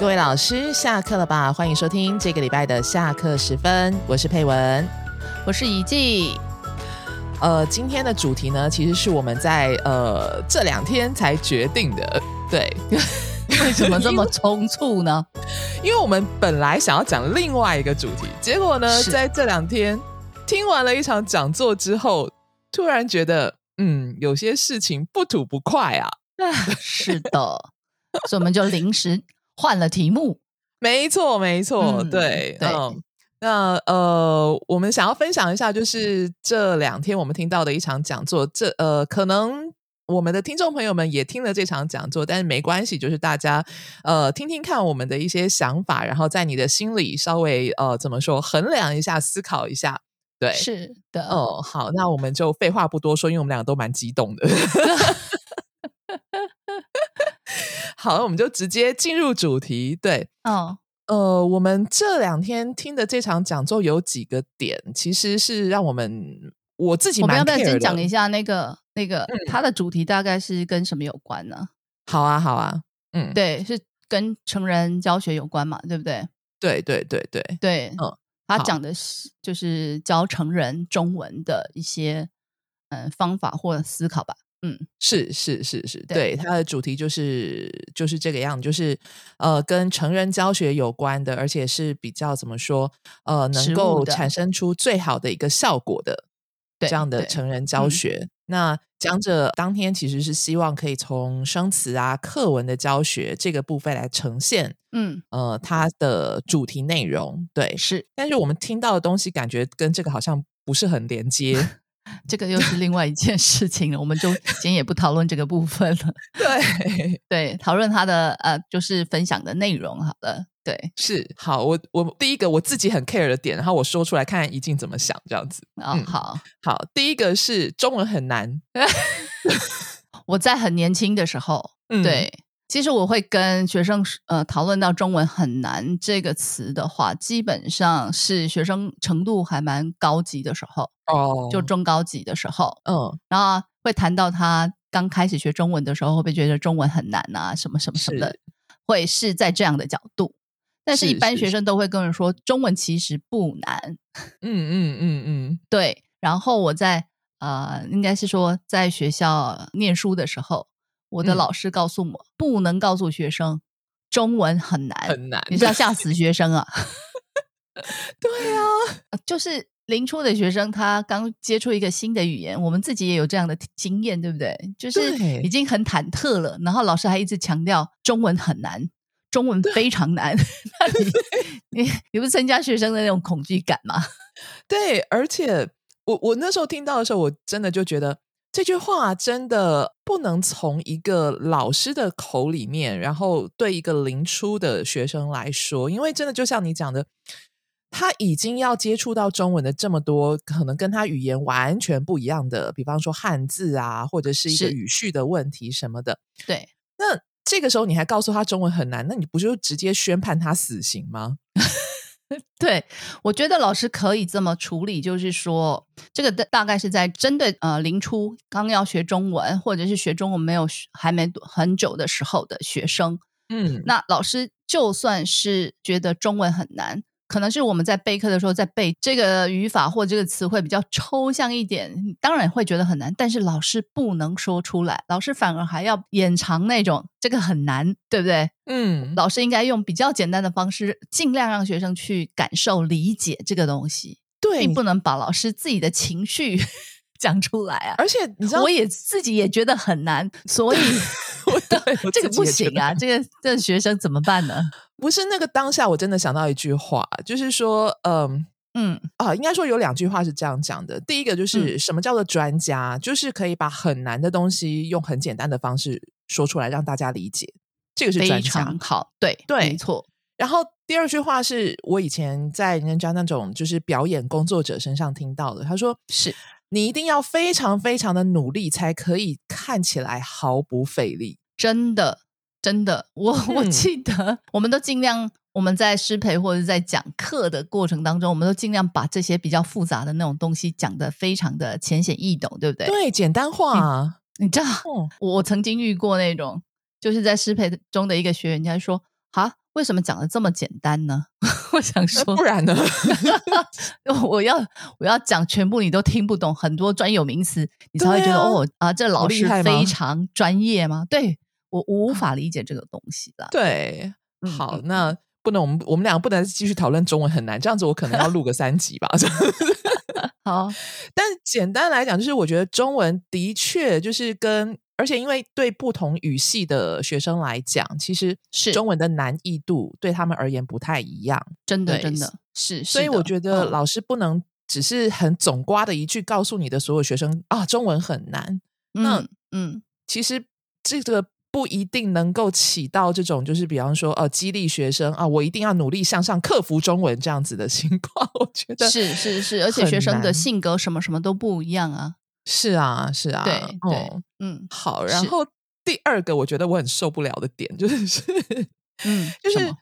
各位老师，下课了吧？欢迎收听这个礼拜的下课时分，我是佩文，我是怡静。呃，今天的主题呢，其实是我们在呃这两天才决定的。对，为什么这么匆促呢？因为我们本来想要讲另外一个主题，结果呢，在这两天听完了一场讲座之后，突然觉得，嗯，有些事情不吐不快啊。是的，所以我们就临时换了题目。没错，没错，对，嗯。那呃，我们想要分享一下，就是这两天我们听到的一场讲座。这呃，可能我们的听众朋友们也听了这场讲座，但是没关系，就是大家呃听听看我们的一些想法，然后在你的心里稍微呃怎么说衡量一下，思考一下。对，是的。哦，好，那我们就废话不多说，因为我们两个都蛮激动的。好，那我们就直接进入主题。对，哦。呃，我们这两天听的这场讲座有几个点，其实是让我们我自己。我们要不要先讲一下那个那个它的主题大概是跟什么有关呢？好啊，好啊，嗯，对，是跟成人教学有关嘛，对不对？对对对对对，嗯，他讲的是就是教成人中文的一些嗯方法或思考吧。嗯，是是是是，对，它的主题就是就是这个样，就是呃，跟成人教学有关的，而且是比较怎么说，呃，能够产。生出最好的一个效果的这样的成人。教学。那讲者当天其实是希望可以从生词啊、课文的教学这个部分来呈现，嗯。呃，它的主题内容对是，但是我们听到的东西感觉跟这个好像不是很连接。这个又是另外一件事情了，我们就今天也不讨论这个部分了。对对，讨论他的呃，就是分享的内容好了。对，是好。我我第一个我自己很 care 的点，然后我说出来看看怡静怎么想，这样子。啊，好好。第一个是中文很难。我在很年轻的时候，对。其实我会跟学生呃讨论到中文很难这个词的话，基本上是学生程度还蛮高级的时候哦，就中高级的时候，嗯，然后会谈到他刚开始学中文的时候，会不会觉得中文很难啊？什么什么什么的，会是在这样的角度。但是，一般学生都会跟人说，中文其实不难。嗯嗯嗯嗯，对。然后我在呃，应该是说在学校念书的时候。我的老师告诉我，不能告诉学生中文很难，很难，你是要吓死学生啊？对啊，就是临初的学生，他刚接触一个新的语言，我们自己也有这样的经验，对不对？就是已经很忐忑了，然后老师还一直强调中文很难，中文非常难。你你你不增加学生的那种恐惧感吗？对，而且我我那时候听到的时候，我真的就觉得。这句话真的不能从一个老师的口里面，然后对一个零初的学生来说，因为真的就像你讲的，他已经要接触到中文的这么多，可能跟他语言完全不一样的，比方说汉字啊，或者是一个语序的问题什么的。对，那这个时候你还告诉他中文很难，那你不就直接宣判他死刑吗？对，我觉得老师可以这么处理，就是说，这个大概是在针对呃，临初刚要学中文，或者是学中文没有还没很久的时候的学生，嗯，那老师就算是觉得中文很难。可能是我们在备课的时候，在背这个语法或这个词汇比较抽象一点，当然会觉得很难。但是老师不能说出来，老师反而还要掩藏那种这个很难，对不对？嗯，老师应该用比较简单的方式，尽量让学生去感受、理解这个东西。对，并不能把老师自己的情绪 讲出来啊。而且你知道，我也自己也觉得很难，所以 这个不行啊。这个这学生怎么办呢？不是那个当下，我真的想到一句话，就是说，嗯嗯啊，应该说有两句话是这样讲的。第一个就是什么叫做专家，就是可以把很难的东西用很简单的方式说出来，让大家理解。这个是非常好，对对，没错。然后第二句话是我以前在人家那种就是表演工作者身上听到的，他说：“是你一定要非常非常的努力，才可以看起来毫不费力。”真的。真的，我我记得，我们都尽量我们在师培或者在讲课的过程当中，我们都尽量把这些比较复杂的那种东西讲得非常的浅显易懂，对不对？对，简单化。你知道，我曾经遇过那种，就是在师培中的一个学员，他说：“啊，为什么讲的这么简单呢？我想说，不然呢？我要我要讲全部你都听不懂，很多专有名词，你才会觉得哦啊，这老师非常专业吗？对我无法理解这个东西的。对，好，那不能，我们我们两个不能继续讨论中文很难，这样子我可能要录个三集吧。好，但简单来讲，就是我觉得中文的确就是跟。而且，因为对不同语系的学生来讲，其实是中文的难易度对他们而言不太一样。真的，真的是。所以我觉得老师不能只是很总瓜的一句告诉你的所有学生啊，中文很难。那嗯，其实这个不一定能够起到这种，就是比方说，呃，激励学生啊，我一定要努力向上，克服中文这样子的情况。我觉得是是是，而且学生的性格什么什么都不一样啊。是啊，是啊，对对，嗯，好。然后第二个，我觉得我很受不了的点就是，嗯，就是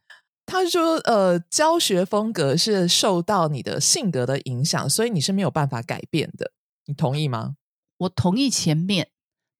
他说，呃，教学风格是受到你的性格的影响，所以你是没有办法改变的。你同意吗？我同意前面，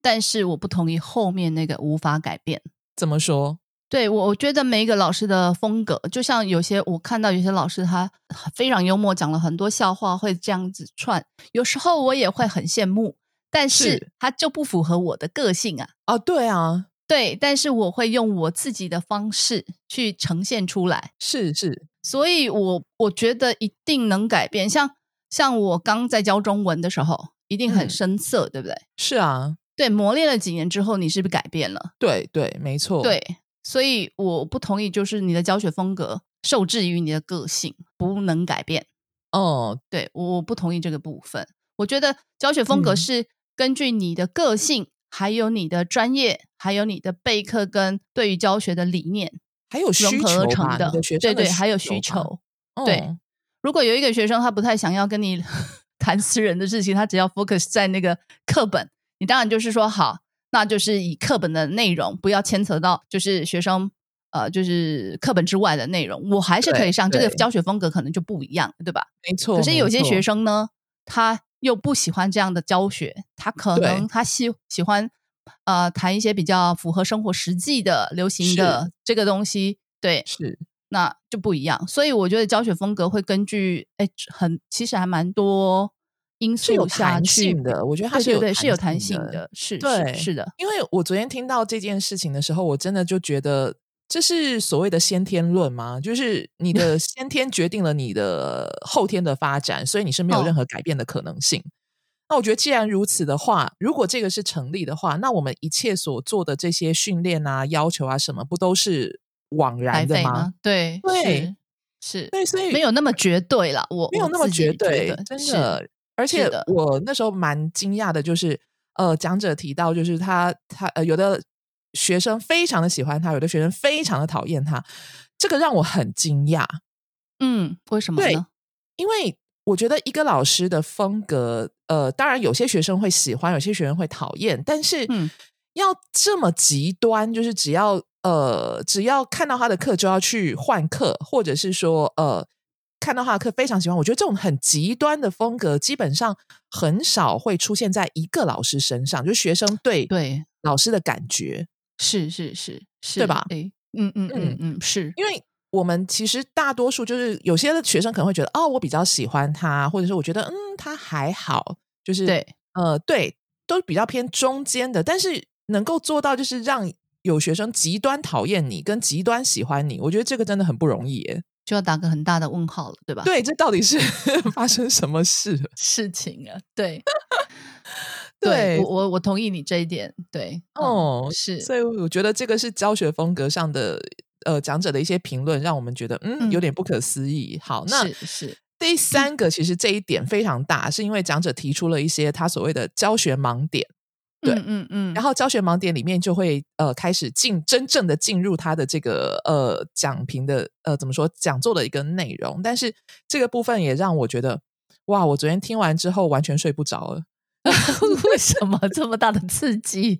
但是我不同意后面那个无法改变。怎么说？对我，我觉得每一个老师的风格，就像有些我看到有些老师他非常幽默，讲了很多笑话，会这样子串。有时候我也会很羡慕，但是他就不符合我的个性啊。啊，对啊，对，但是我会用我自己的方式去呈现出来。是是，所以我我觉得一定能改变。像像我刚在教中文的时候，一定很生涩，对不对？是啊，对，磨练了几年之后，你是不是改变了？对对，没错，对。所以我不同意，就是你的教学风格受制于你的个性，不能改变。哦，对，我不同意这个部分。我觉得教学风格是根据你的个性，还有你的专业，还有你的备课跟对于教学的理念，还有融合而成的。对对，还有需求。对，如果有一个学生他不太想要跟你 谈私人的事情，他只要 focus 在那个课本，你当然就是说好。那就是以课本的内容，不要牵扯到就是学生呃，就是课本之外的内容，我还是可以上。这个教学风格可能就不一样，对吧？没错。可是有些学生呢，他又不喜欢这样的教学，他可能他喜喜欢呃谈一些比较符合生活实际的、流行的这个东西。对，是那就不一样。所以我觉得教学风格会根据哎，很其实还蛮多。因素有弹性的，我觉得它是有是有弹性的，是对是的。因为我昨天听到这件事情的时候，我真的就觉得这是所谓的先天论吗？就是你的 先天决定了你的后天的发展，所以你是没有任何改变的可能性。那我觉得既然如此的话，如果这个是成立的话，那我们一切所做的这些训练啊、要求啊什么，不都是枉然的吗？对对是，对，所以没有那么绝对了。我没有那么绝对，真的。而且我那时候蛮惊讶的，就是呃，讲者提到，就是他他呃，有的学生非常的喜欢他，有的学生非常的讨厌他，这个让我很惊讶。嗯，为什么呢？因为我觉得一个老师的风格，呃，当然有些学生会喜欢，有些学生会讨厌，但是要这么极端，就是只要呃，只要看到他的课就要去换课，或者是说呃。看到他的课非常喜欢，我觉得这种很极端的风格基本上很少会出现在一个老师身上，就是学生对对。老师的感觉。是是是。是，对吧？哎，嗯嗯。嗯嗯，是。因为我们其实大多数就是有些的学生可能会觉得哦，我比较喜欢他，或者是我觉得嗯他还好，就是对。呃对，都比较偏中间的，但是能够做到就是让有学生极端讨厌你跟极端喜欢你，我觉得这个真的很不容易耶。就要打个很大的问号了，对吧？对，这到底是 发生什么事事情啊？对，对我我我同意你这一点。对，哦，是，所以我觉得这个是教学风格上的呃讲者的一些评论，让我们觉得嗯有点不可思议。好，那是第三个，其实这一点非常大，是因为讲者提出了一些他所谓的教学盲点。对，嗯嗯，然后教学盲点里面就会呃开始进真正的进入他的这个呃讲评的呃怎么说讲座的一个内容，但是这个部分也让我觉得哇，我昨天听完之后完全睡不着了。为什么这么大的刺激？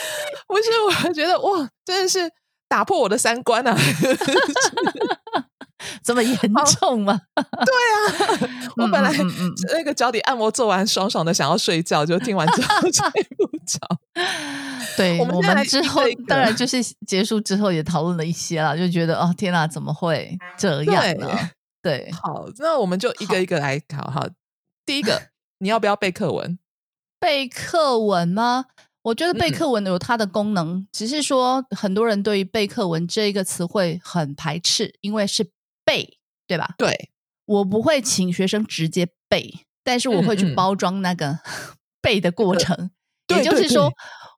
不是，我觉得哇，真的是打破我的三观啊！这么严重吗？对啊，我本来 那个脚底按摩做完，爽爽的想要睡觉，就听完之后 睡不着。对，我们之后当然就是结束之后也讨论了一些了，就觉得哦天哪，怎么会这样呢？对，好，那我们就一个一个来考哈。第一个，你要不要背课文？背课文吗？我觉得背课文有它的功能，只是说很多人对于背课文这一个词汇很排斥，因为是背，对吧？对，我不会请学生直接背，但是我会去包装那个 背的过程。也就是说，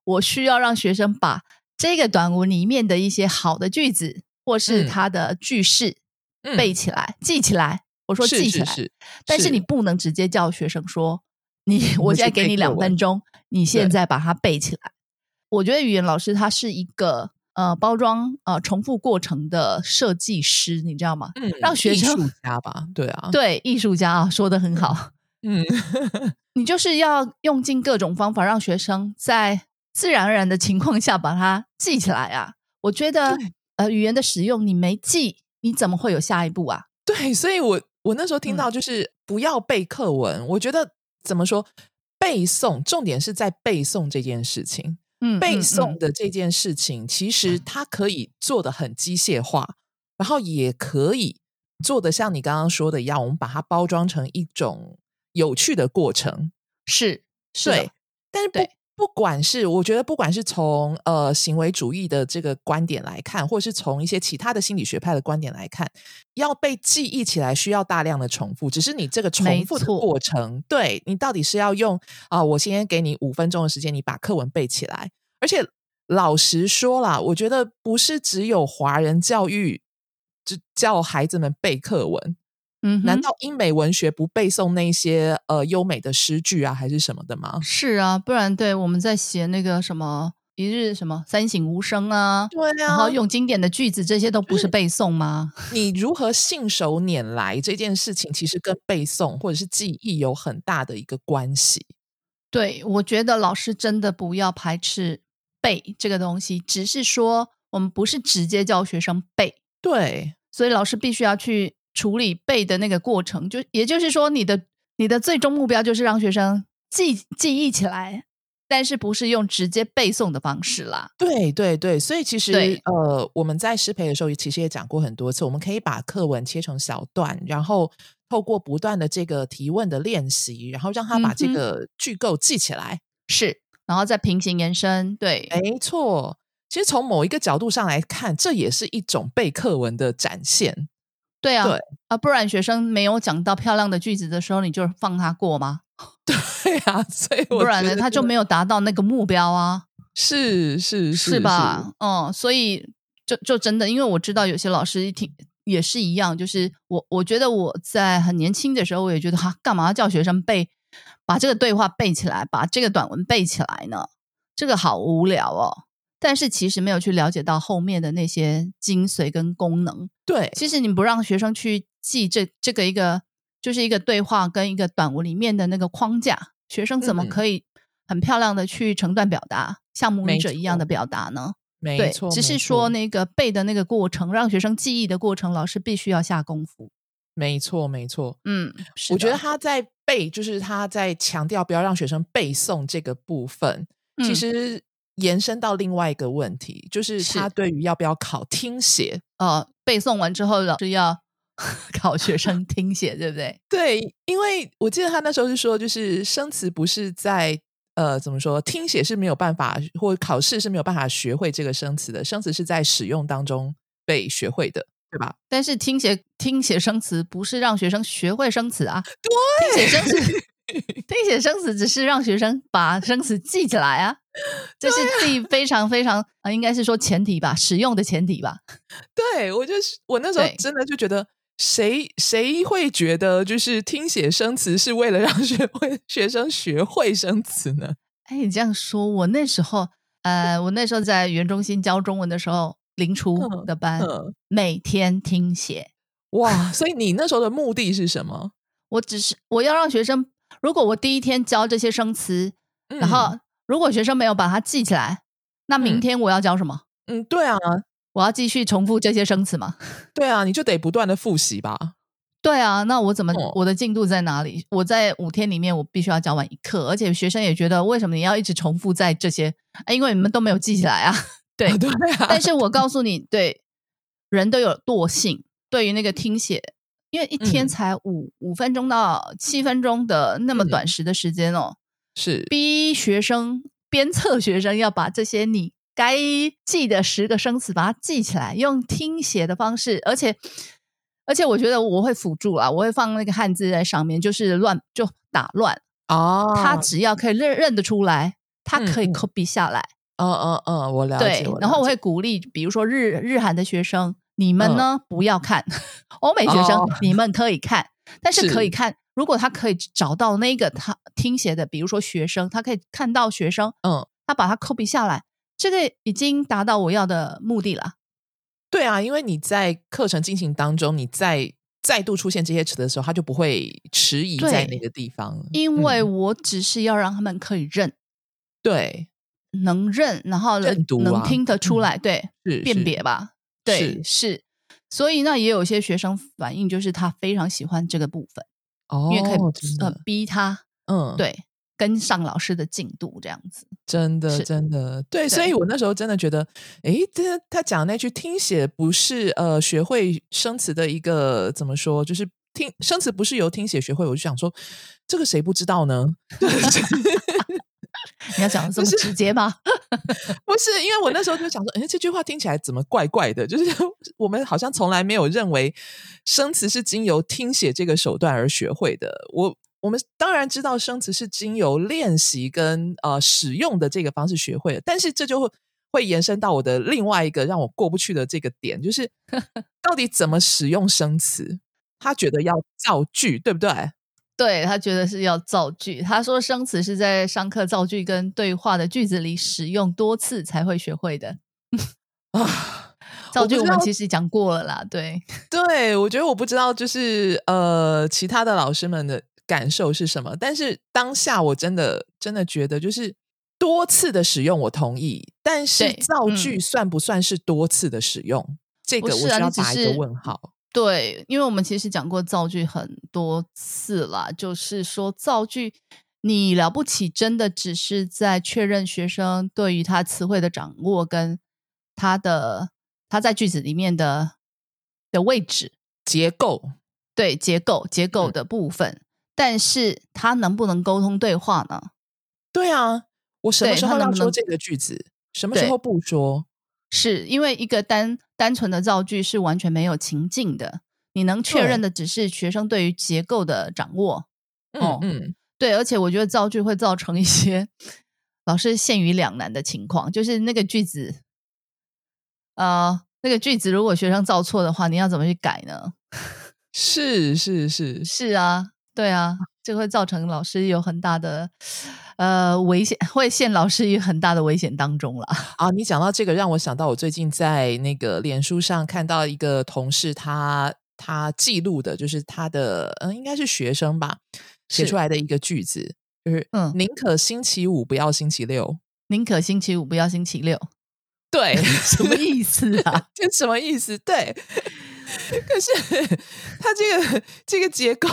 我需要让学生把这个短文里面的一些好的句子，或是它的句式背起来、记起来。我说记起来，但是你不能直接叫学生说。你，我现在给你两分钟，你现在把它背起来。我觉得语言老师他是一个呃包装呃重复过程的设计师，你知道吗？嗯，让学生艺术家吧，对啊，对艺术家啊，说的很好。嗯，你就是要用尽各种方法，让学生在自然而然的情况下把它记起来啊。我觉得呃语言的使用，你没记，你怎么会有下一步啊？对，所以我我那时候听到就是不要背课文，我觉得。怎么说？背诵重点是在背诵这件事情。嗯，背诵的这件事情，其实它可以做的很机械化，然后也可以做的像你刚刚说的一样，我们把它包装成一种有趣的过程。是，对，但是不。不管是我觉得，不管是从呃行为主义的这个观点来看，或者是从一些其他的心理学派的观点来看，要被记忆起来需要大量的重复。只是你这个重复的过程，对你到底是要用啊？我先给你五分钟的时间，你把课文背起来。而且老实说啦，我觉得不是只有华人教育就教孩子们背课文。嗯，难道英美文学不背诵那些呃优美的诗句啊，还是什么的吗？是啊，不然对我们在写那个什么一日什么三省吾身啊，对啊，然后用经典的句子，这些都不是背诵吗？你如何信手拈来这件事情，其实跟背诵或者是记忆有很大的一个关系。对，我觉得老师真的不要排斥背这个东西，只是说我们不是直接教学生背，对，所以老师必须要去。处理背的那个过程，就也就是说，你的你的最终目标就是让学生记记忆起来，但是不是用直接背诵的方式啦？对对对，所以其实呃，我们在师培的时候，其实也讲过很多次，我们可以把课文切成小段，然后透过不断的这个提问的练习，然后让他把这个句构记起来，是，然后再平行延伸。对，没错。其实从某一个角度上来看，这也是一种背课文的展现。对啊，啊，不然学生没有讲到漂亮的句子的时候，你就放他过吗？对啊，所以不然呢，他就没有达到那个目标啊。是是是吧？嗯，所以就就真的，因为我知道有些老师挺也是一样，就是我我觉得我在很年轻的时候，我也觉得哈，干嘛要叫学生背把这个对话背起来，把这个短文背起来呢？这个好无聊哦。但是其实没有去了解到后面的那些精髓跟功能。对，其实你不让学生去记这这个一个，就是一个对话跟一个短文里面的那个框架，学生怎么可以很漂亮的去成段表达，像母语者一样的表达呢？没错，只是说那个背的那个过程，让学生记忆的过程，老师必须要下功夫。没错，没错。嗯，我觉得他在背，就是他在强调不要让学生背诵这个部分，其实。延伸到另外一个问题，就是他对于要不要考听写，呃，背诵完之后老师要 考学生听写，对不对？对，因为我记得他那时候是说，就是生词不是在呃怎么说，听写是没有办法，或考试是没有办法学会这个生词的，生词是在使用当中被学会的，对吧？但是听写听写生词不是让学生学会生词啊，对，听写生词。听写生词只是让学生把生词记起来啊，这是第非常非常啊，应该是说前提吧，使用的前提吧。对我就是我那时候真的就觉得，谁谁会觉得就是听写生词是为了让学 会学生学会生词呢？哎，你这样说，我那时候呃，我那时候在语言中心教中文的时候，零初的班，每天听写。哇，所以你那时候的目的是什么？我只是我要让学生。如果我第一天教这些生词，然后如果学生没有把它记起来，那明天我要教什么？嗯，对啊，我要继续重复这些生词吗？对啊，你就得不断的复习吧。对啊，那我怎么我的进度在哪里？我在五天里面我必须要教完一课，而且学生也觉得为什么你要一直重复在这些？因为你们都没有记起来啊。对对啊。但是我告诉你，对人都有惰性，对于那个听写，因为一天才五五分钟到七分钟的那么短时的时间哦，是逼学生鞭策学生要把这些你该记的十个生词把它记起来，用听写的方式，而且。而且我觉得我会辅助啊，我会放那个汉字在上面，就是乱就打乱哦。他只要可以认认得出来，他可以 copy 下来。嗯嗯嗯，我了解。对，然后我会鼓励，比如说日日韩的学生，你们呢不要看；欧美学生你们可以看，但是可以看。如果他可以找到那个他听写的，比如说学生，他可以看到学生，嗯，他把它 copy 下来，这个已经达到我要的目的了。对啊，因为你在课程进行当中，你在再度出现这些词的时候，他就不会迟疑在那个地方。因为我只是要让他们可以认，对，能认，然后能能听得出来，对，是。辨别吧？对，是。所以那也有些学生反映，就是他非常喜欢这个部分，哦，因为可以呃逼他，嗯，对。跟上老师的进度，这样子，真的，真的，对，所以我那时候真的觉得，哎，这他讲那句听写不是呃学会生词的一个怎么说，就是听生词不是由听写学会，我就想说，这个谁不知道呢？你要讲的这么直接吗？不是，因为我那时候就想说，哎，这句话听起来怎么怪怪的？就是 我们好像从来没有认为生词是经由听写这个手段而学会的。我。我们当然知道生词是经由练习跟呃使用的这个方式学会的，但是这就会延伸到我的另外一个让我过不去的这个点，就是 到底怎么使用生词？他觉得要造句，对不对？对他觉得是要造句。他说生词是在上课造句跟对话的句子里使用多次才会学会的 啊。造句我们其实讲过了啦，对 对，我觉得我不知道，就是呃其他的老师们的。感受是什么？但是当下我真的真的觉得，就是多次的使用，我同意。但是造句算不算是多次的使用？这个我需要打一个问号。对，因为我们其实讲过造句很多次了，就是说造句你了不起，真的只是在确认学生对于他词汇的掌握跟他的他在句子里面的的位置结构，对结构结构的部分。但是他能不能沟通对话呢？对啊，我什么时候能说这个句子？什么时候不说？是因为一个单单纯的造句是完全没有情境的，你能确认的只是学生对于结构的掌握。嗯嗯，对，而且我觉得造句会造成一些老师陷于两难的情况，就是那个句子，呃，那个句子如果学生造错的话，你要怎么去改呢？是是是是啊。对啊，这会造成老师有很大的呃危险，会陷老师于很大的危险当中了啊！你讲到这个，让我想到我最近在那个脸书上看到一个同事，他他记录的就是他的嗯，应该是学生吧，写出来的一个句子，就是嗯，宁可星期五不要星期六，宁可星期五不要星期六，对，什么意思啊？这什么意思？对。可是他这个这个结构，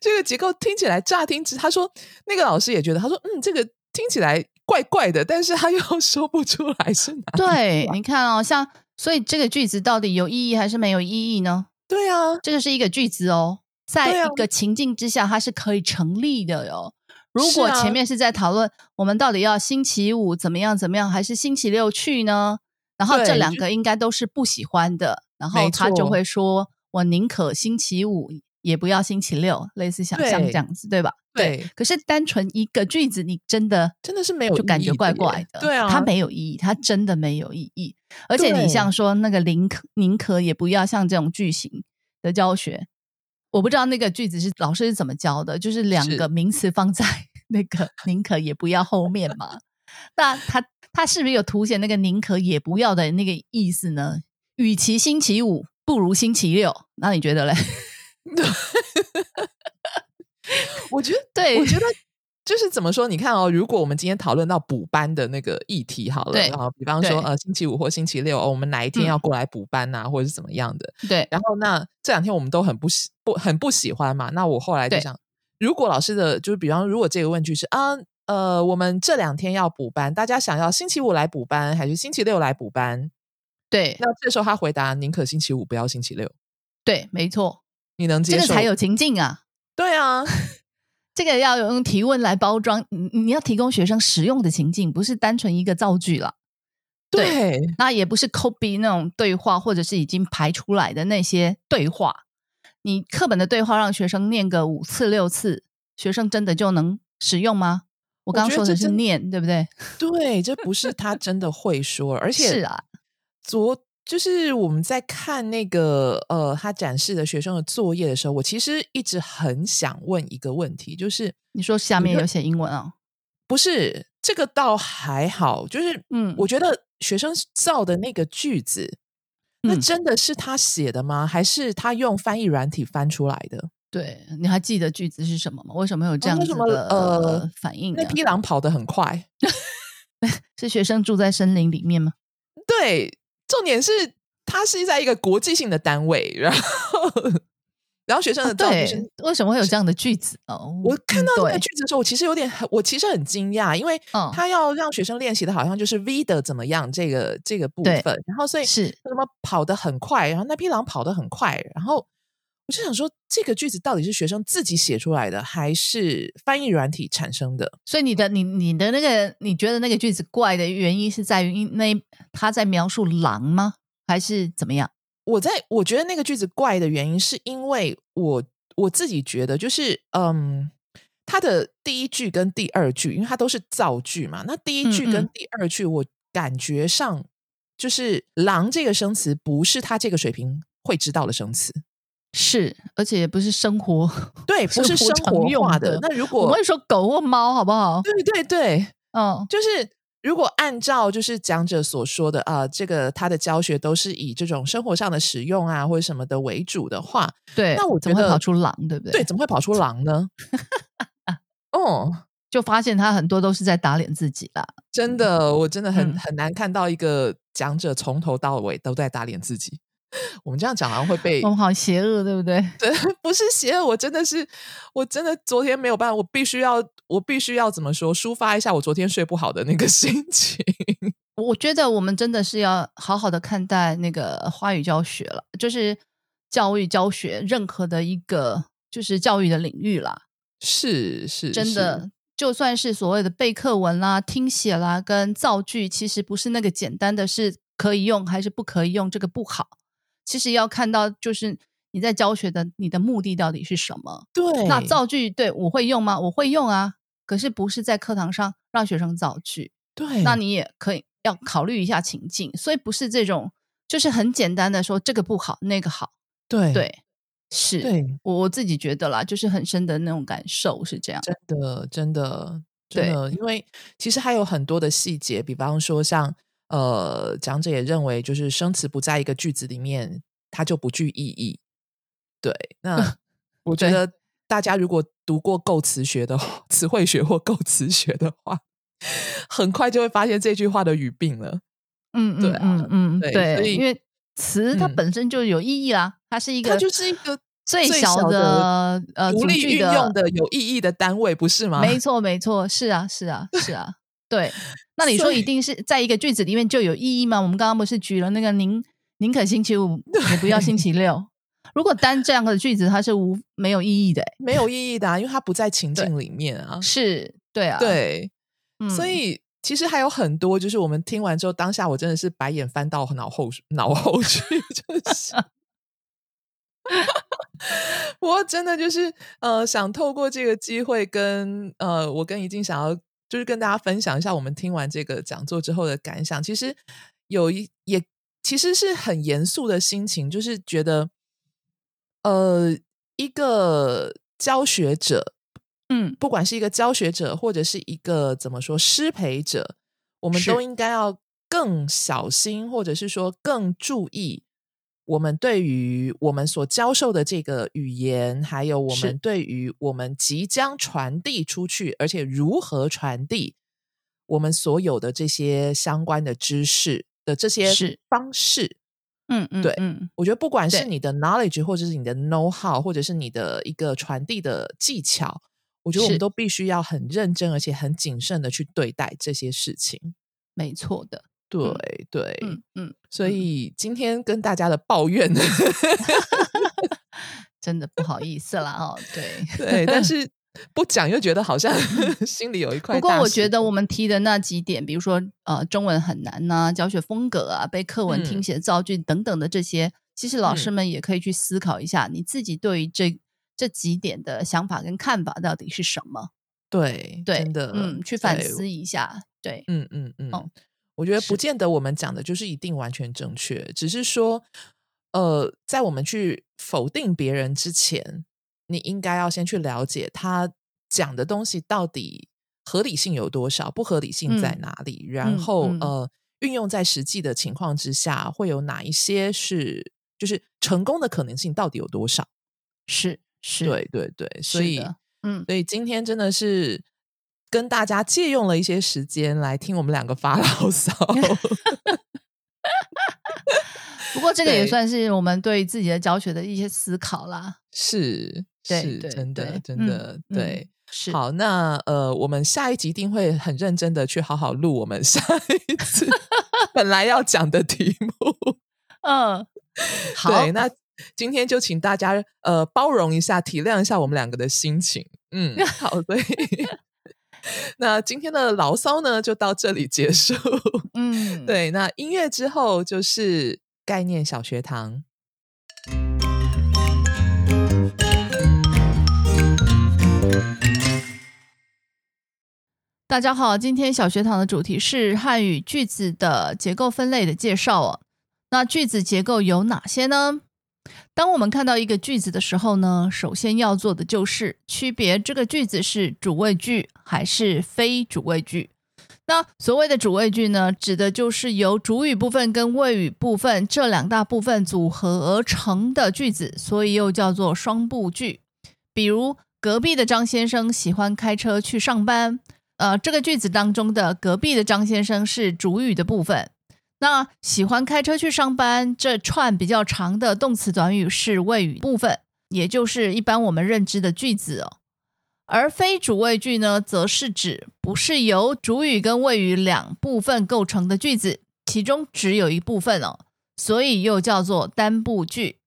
这个结构听起来乍听之，他说那个老师也觉得，他说嗯，这个听起来怪怪的，但是他又 说不出来是哪。对，你看哦，像所以这个句子到底有意义还是没有意义呢？对啊，这个是一个句子哦，在一个情境之下，它是可以成立的哟。如果前面是在讨论我们到底要星期五怎么样怎么样，还是星期六去呢？然后这两个应该都是不喜欢的。然后他就会说：“我宁可星期五也不要星期六，类似想象这样子，对吧？”对。可是单纯一个句子，你真的真的是没有，就感觉怪怪的。对啊，它没有意义，它真的没有意义。而且你像说那个宁可宁可也不要像这种句型的教学，我不知道那个句子是老师是怎么教的，就是两个名词放在那个 宁可也不要后面嘛？那他他是不是有凸显那个宁可也不要的那个意思呢？与其星期五不如星期六，那你觉得嘞？我觉得对，我觉得就是怎么说？你看哦，如果我们今天讨论到补班的那个议题好了，然后比方说呃星期五或星期六，我们哪一天要过来补班呐，或者是怎么样的？对。然后那这两天我们都很不喜不很不喜欢嘛。那我后来就想，如果老师的就是比方，如果这个问句是啊呃，我们这两天要补班，大家想要星期五来补班还是星期六来补班？对。那这时候他回答宁可星期五不要星期六。对，没错。你能接受？这个才有情境啊。对啊。这个要用提问来包装，你你要提供学生实用的情境，不是单纯一个造句了。对，那也不是 copy 那种对话，或者是已经排出来的那些对话。你课本的对话让学生念个五次六次，学生真的就能使用吗？我刚刚说的是念，对不对？对，这不是他真的会说，而 且是啊，昨。就是我们在看那个呃，他展示的学生的作业的时候，我其实一直很想问一个问题，就是你说下面有写英文啊？不是，这个倒还好，就是嗯，我觉得学生造的那个句子，那真的是他写的吗？还是他用翻译软体翻出来的？对，你还记得句子是什么吗？为什么有这样子的呃反应？那匹狼跑得很快，是学生住在森林里面吗？对。重点是，他是在一个国际性的单位，然后，然后学生的对，为什么会有这样的句子？哦，我看到这个句子的时候，我其实有点，我其实很惊讶，因为他要让学生练习的，好像就是 V 的怎么样这个这个部分，然后所以是。什么跑得很快，然后那匹狼跑得很快，然后我就想说，这个句子到底是学生自己写出来的，还是翻译软体产生的？所以你的你你的那个，你觉得那个句子怪的原因是在于那。他在描述狼吗？还是怎么样？我在我觉得那个句子怪的原因，是因为我我自己觉得，就是嗯，他的第一句跟第二句，因为它都是造句嘛。那第一句跟第二句，我感觉上就是“狼”这个生词不是他这个水平会知道的生词，是，而且也不是生活对，不是生活用的。那如果我会说狗或猫，好不好？对对对，嗯，就是。如果按照就是讲者所说的啊，这个他的教学都是以这种生活上的使用啊或者什么的为主的话，对，那我怎么会跑出狼，对不对？对，怎么会跑出狼呢？哦，就发现他很多都是在打脸自己啦。真的，我真的很很难看到一个讲者从头到尾都在打脸自己。我们这样讲好像会被我们好邪恶，对不对？对，不是邪恶，我真的是，我真的昨天没有办法，我必须要，我必须要怎么说，抒发一下我昨天睡不好的那个 心情。我觉得我们真的是要好好的看待那个花语教学了，就是教育教学任何的一个就是教育的领域啦。是是，真的，就算是所谓的背课文啦、听写啦、跟造句，其实不是那个简单的是可以用还是不可以用，这个不好。其实要看到，就是你在教学的你的目的到底是什么？对，那造句对我会用吗？我会用啊，可是不是在课堂上让学生造句。对，那你也可以要考虑一下情境，所以不是这种，就是很简单的说这个不好，那个好。对对，是，对我我自己觉得啦，就是很深的那种感受是这样。真的，真的，真的，因为其实还有很多的细节，比方说像。呃，讲者也认为，就是生词不在一个句子里面，它就不具意义。对，那 我觉得大家如果读过构词学的 词汇学或构词学的话，很快就会发现这句话的语病了。嗯，对，嗯嗯，对，因为词它本身就有意义啦，它是一个，它就是一个最小的呃独立运用的有意义的单位，不是吗？没错，没错，是啊，是啊，是啊。对，那你说一定是在一个句子里面就有意义吗？我们刚刚不是举了那个宁宁可星期五也不要星期六？如果单这样的句子，它是无没有意义的，没有意义的，啊，因为它不在情境里面啊。是，对啊，对，所以其实还有很多，就是我们听完之后，当下我真的是白眼翻到脑后脑后去，就是，我真的就是呃，想透过这个机会跟呃，我跟已经想要。就是跟大家分享一下我们听完这个讲座之后的感想。其实有一也其实是很严肃的心情，就是觉得，呃，一个教学者，嗯，不管是一个教学者或者是一个怎么说师培者，我们都应该要更小心，或者是说更注意我们对于我们所教授的这个语言，还有我们对于我们即将传递出去，而且如何传递我们所有的这些相关的知识的这些方式，嗯嗯，对，嗯，我觉得不管。是你的 knowledge，或者是你的 know how，或者是你的一个传递的技巧，我觉得我们都必须要很认真，而且很谨慎的去对待这些事情。没错的。对对，嗯嗯，所以今天跟大家的抱怨，真的不好意思了哦。对对，但 是不讲又觉得好像心里有一块。不过我觉得我们提的那几点，比如说呃，中文很难呐，教学风格啊，背课文、听写、造句等等的这些，其实老师们也可以去思考一下，你自己对于这这几点的想法跟看法到底是什么？对对，真的，嗯，去反思一下。对，嗯嗯嗯。我觉得不见得我们讲的就是一定完全正确，只是说，呃，在我们去否定别人之前，你应该要先去了解他讲的东西到底合理性有多少，不合理性在哪里，然后呃，运用在实际的情况之下，会有哪一些是就是成功的可能性到底有多少？是是，对对对，所以嗯，所以今天真的是。跟大家借用了一些时间来听我们两个发牢骚，不过这个也算是我们对自己的教学的一些思考啦。是，是，真的，真的，对，是。好，那呃，我们下一集一定会很认真的去好好录我们 下一次 本来要讲的题目。嗯，好，那今天就请大家呃包容一下，体谅一下我们两个的心情。嗯，好，对。那今天的牢骚呢，就到这里结束。嗯，对。那音乐之后就是概念小学堂。大家好，今天小学堂的主题是汉语句子的结构分类的介绍哦。那句子结构有哪些呢？当我们看到一个句子的时候呢，首先要做的就是区别这个句子是主谓句还是非主谓句。那所谓的主谓句呢，指的就是由主语部分跟谓语部分这两大部分组合而成的句子，所以又叫做双部句。比如，隔壁的张先生喜欢开车去上班。呃，这个句子当中的隔壁的张先生是主语的部分。那喜欢开车去上班这串比较长的动词短语是谓语部分，也就是一般我们认知的句子哦。而非主谓句呢，则是指不是由主语跟谓语两部分构成的句子，其中只有一部分哦，所以又叫做单部句。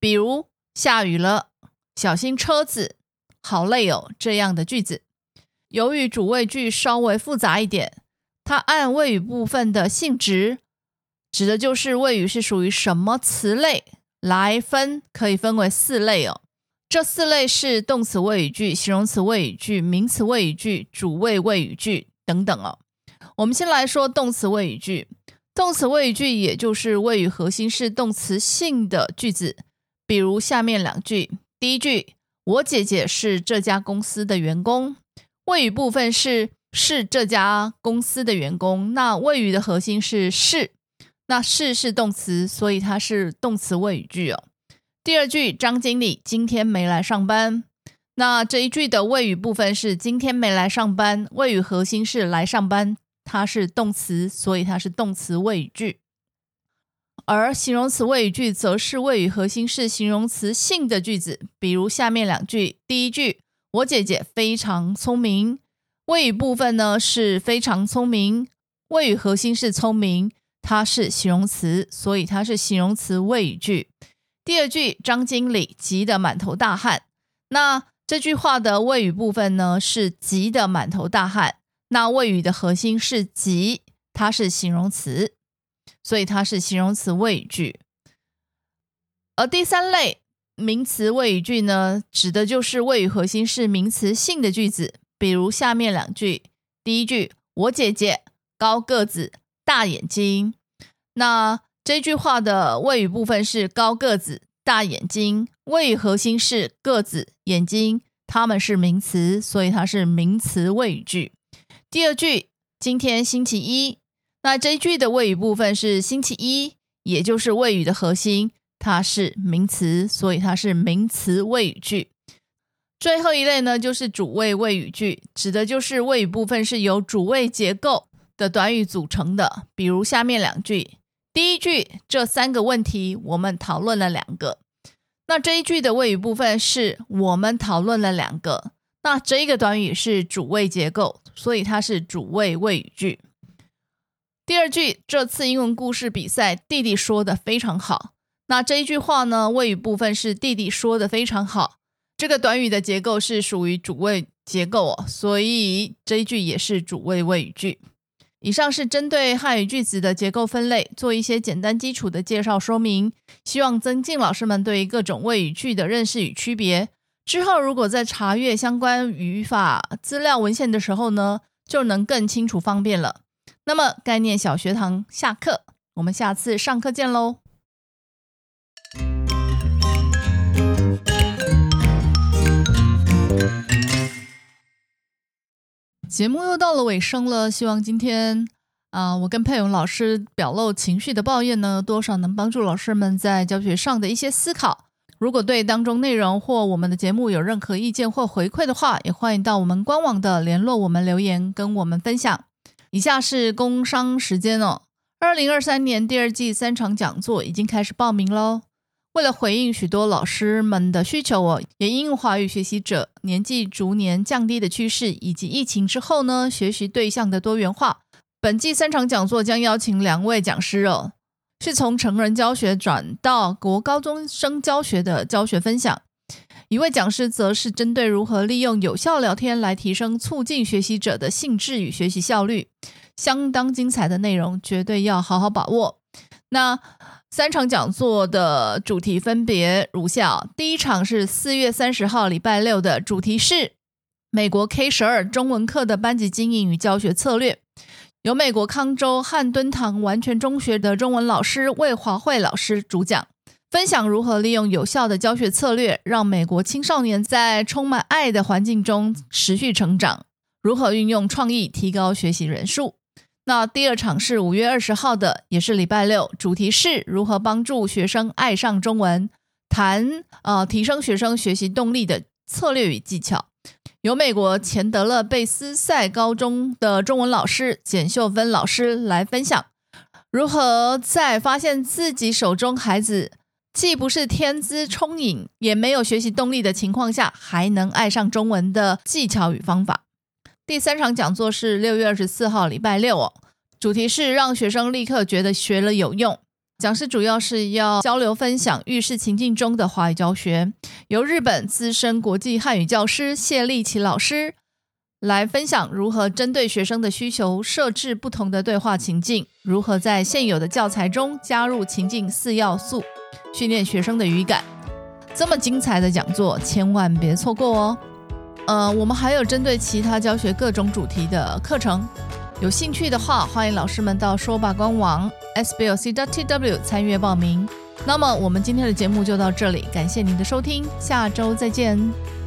比如下雨了，小心车子，好累哦这样的句子。由于主谓句稍微复杂一点，它按谓语部分的性质。指的就是谓语是属于什么词类来分，可以分为四类哦。这四类是动词谓语句、形容词谓语句、名词谓语句、主谓谓语句等等哦。我们先来说动词谓语句。动词谓语句也就是谓语核心是动词性的句子，比如下面两句。第一句，我姐姐是这家公司的员工，谓语部分是是这家公司的员工，那谓语的核心是是。那是是动词，所以它是动词谓语句哦。第二句，张经理今天没来上班。那这一句的谓语部分是今天没来上班，谓语核心是来上班，它是动词，所以它是动词谓语句。而形容词谓语句则是谓语核心是形容词性的句子，比如下面两句。第一句，我姐姐非常聪明，谓语部分呢是非常聪明，谓语核心是聪明。它是形容词，所以它是形容词谓语句。第二句，张经理急得满头大汗。那这句话的谓语部分呢是急得满头大汗。那谓语的核心是急，它是形容词，所以它是形容词谓语句。而第三类名词谓语句呢，指的就是谓语核心是名词性的句子，比如下面两句。第一句，我姐姐高个子。大眼睛，那这句话的谓语部分是高个子、大眼睛，谓语核心是个子、眼睛，它们是名词，所以它是名词谓语句。第二句，今天星期一，那这句的谓语部分是星期一，也就是谓语的核心，它是名词，所以它是名词谓语句。最后一类呢，就是主谓谓语句，指的就是谓语部分是由主谓结构的短语组成的。比如下面两句，第一句这三个问题我们讨论了两个，那这一句的谓语部分是我们讨论了两个，那这一个短语是主谓结构，所以它是主谓谓语句。第二句这次英文故事比赛弟弟说的非常好，那这一句话呢，谓语部分是弟弟说的非常好。这个短语的结构是属于主谓结构哦，所以这一句也是主谓谓语句。以上是针对汉语句子的结构分类做一些简单基础的介绍说明，希望增进老师们对于各种谓语句的认识与区别。之后如果在查阅相关语法资料文献的时候呢，就能更清楚方便了。那么概念小学堂下课，我们下次上课见喽。节目又到了尾声了，希望今天啊，我跟佩勇老师表露情绪的抱怨呢，多少能帮助老师们在教学上的一些思考。如果对当中内容或我们的节目有任何意见或回馈的话，也欢迎到我们官网的联络我们留言跟我们分享。以下是工商时间哦，二零二三年第二季三场讲座已经开始报名喽。为了回应许多老师们的需求，我也因华语学习者年纪逐年降低的趋势，以及疫情之后呢学习对象的多元化，本季三场讲座将邀请两位讲师哦，是从成人教学转到国高中生教学的教学分享。一位讲师则是针对如何利用有效聊天来提升、促进学习者的兴致与学习效率，相当精彩的内容，绝对要好好把握。那。三场讲座的主题分别如下：第一场是四月三十号礼拜六的主题是美国 K 十二中文课的班级经营与教学策略，由美国康州汉敦堂完全中学的中文老师魏华慧老师主讲，分享如何利用有效的教学策略，让美国青少年在充满爱的环境中持续成长，如何运用创意提高学习人数。那第二场是五月二十号的，也是礼拜六，主题是如何帮助学生爱上中文，谈呃提升学生学习动力的策略与技巧，由美国钱德勒贝斯赛高中的中文老师简秀芬老师来分享，如何在发现自己手中孩子既不是天资聪颖，也没有学习动力的情况下，还能爱上中文的技巧与方法。第三场讲座是六月二十四号，礼拜六哦。主题是让学生立刻觉得学了有用。讲师主要是要交流分享遇事情境中的华语教学，由日本资深国际汉语教师谢立奇老师来分享如何针对学生的需求设置不同的对话情境，如何在现有的教材中加入情境四要素，训练学生的语感。这么精彩的讲座，千万别错过哦！呃，我们还有针对其他教学各种主题的课程，有兴趣的话，欢迎老师们到说吧官网 sblc.tw 参与报名。那么，我们今天的节目就到这里，感谢您的收听，下周再见。